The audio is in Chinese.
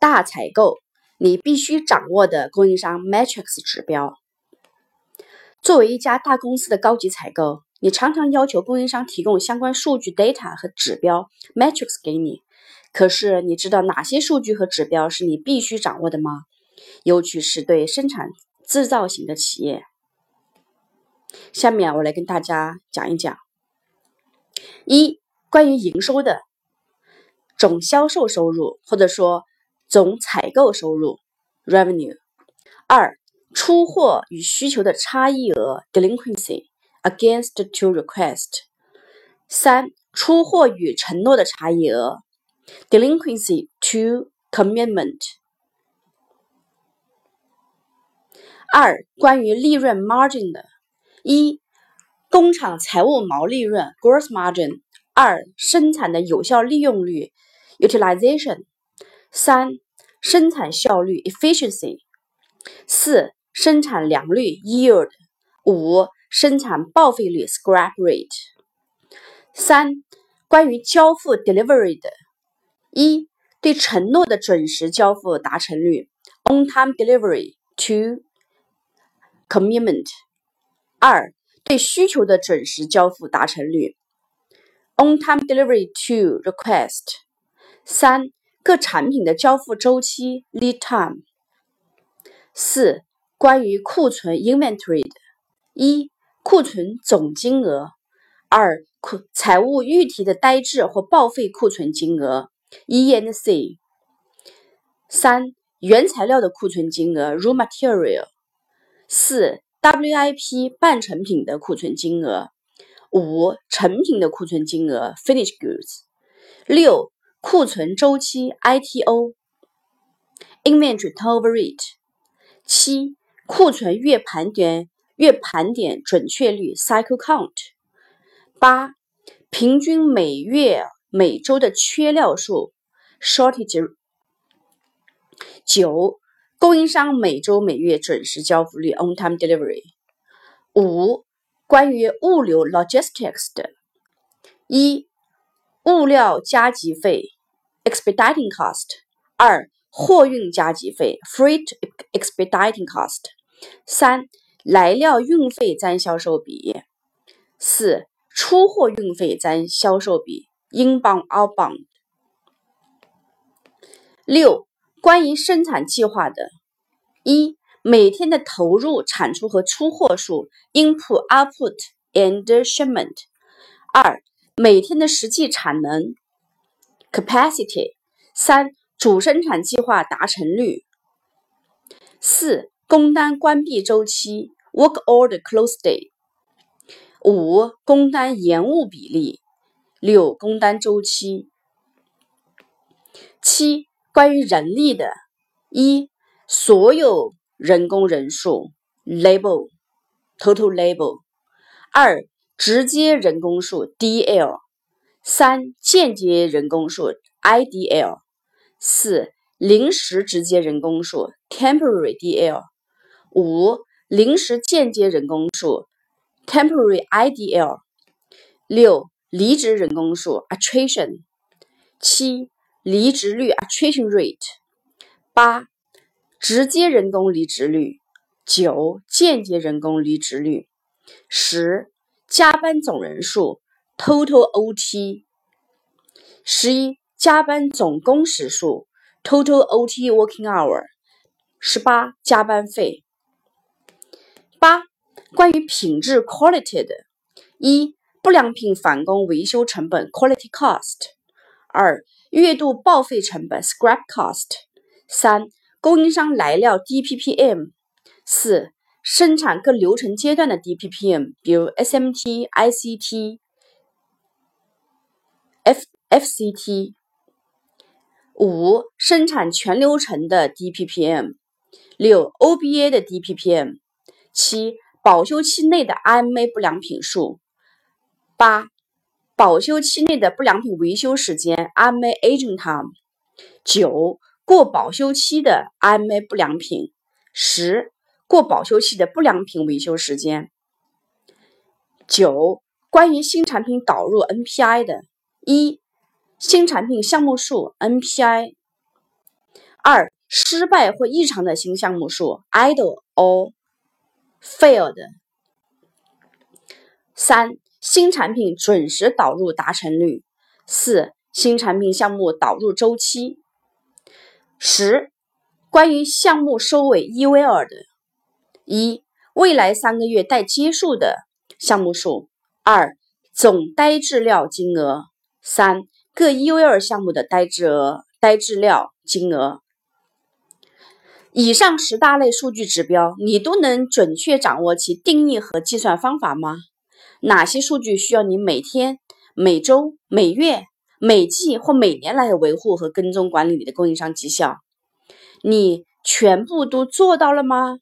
大采购，你必须掌握的供应商 matrix 指标。作为一家大公司的高级采购，你常常要求供应商提供相关数据 data 和指标 matrix 给你。可是，你知道哪些数据和指标是你必须掌握的吗？尤其是对生产制造型的企业。下面我来跟大家讲一讲：一、关于营收的总销售收入，或者说总采购收入 revenue；二、出货与需求的差异额 delinquency against to request；三、出货与承诺的差异额 delinquency to commitment；二、关于利润 margin 的。一、工厂财务毛利润 （gross margin）；二、生产的有效利用率 （utilization）； 三、生产效率 （efficiency）；四、生产良率 （yield）；五、生产报废率 （scrap rate）。三、关于交付 （delivery） 的：一、对承诺的准时交付达成率 （on-time delivery to commitment）。二、对需求的准时交付达成率 （on-time delivery to request）。三、 各产品的交付周期 （lead time）。四、关于库存 （inventory） 的：一、库存总金额；二、库财务预提的呆滞或报废库存金额。（E N C）；三、原材料的库存金额 （raw material）；四。WIP 半成品的库存金额，五成品的库存金额 （finished goods），六库存周期 （ITO），inventory turnover rate，七库存月盘点月盘点准确率 （cycle count），八平均每月每周的缺料数 （shortage），九。供应商每周每月准时交付率 （on-time delivery）。五、关于物流 （logistics） 的：一、物料加急费 （expediting cost）；二、货运加急费 （freight expediting cost）；三、来料运费占销售比；四、出货运费占销售比 （inbound outbound）。六。关于生产计划的：一、每天的投入、产出和出货数 （input, output, and shipment）；二、每天的实际产能 （capacity）；三、主生产计划达成率；四、工单关闭周期 （work order close day）；五、工单延误比例；六、工单周期；七。关于人力的：一、所有人工人数 （labor，total labor）；二、直接人工数 （dl）；三、间接人工数 （idl）；四、临时直接人工数 （temporary dl）；五、临时间接人工数 （temporary idl）；六、离职人工数 （attrition）；七。离职率 （attrition rate），八、直接人工离职率；九、间接人工离职率；十、加班总人数 （total OT）；十一、加班总工时数 （total OT working hour）；十八、加班费。八、关于品质 （quality） 的：一、不良品返工维修成本 （quality cost）；二、月度报废成本 （scrap cost），三、供应商来料 （DPPM），四、生产各流程阶段的 DPPM，比如 SMT、ICT、F、FCT，五、生产全流程的 DPPM，六、OBA 的 DPPM，七、保修期内的 IMA 不良品数，八。保修期内的不良品维修时间 （IMA aging time），九过保修期的 IMA 不良品，十过保修期的不良品维修时间。九关于新产品导入 NPI 的：一新产品项目数 NPI，二、失败或异常的新项目数 （idle or failed）。三、新产品准时导入达成率。四、新产品项目导入周期。十、关于项目收尾 EVL 的：一、未来三个月待结束的项目数；二、总呆滞料金额；三、各 EVL 项目的呆滞额、呆滞料金额。以上十大类数据指标，你都能准确掌握其定义和计算方法吗？哪些数据需要你每天、每周、每月、每季或每年来维护和跟踪管理你的供应商绩效？你全部都做到了吗？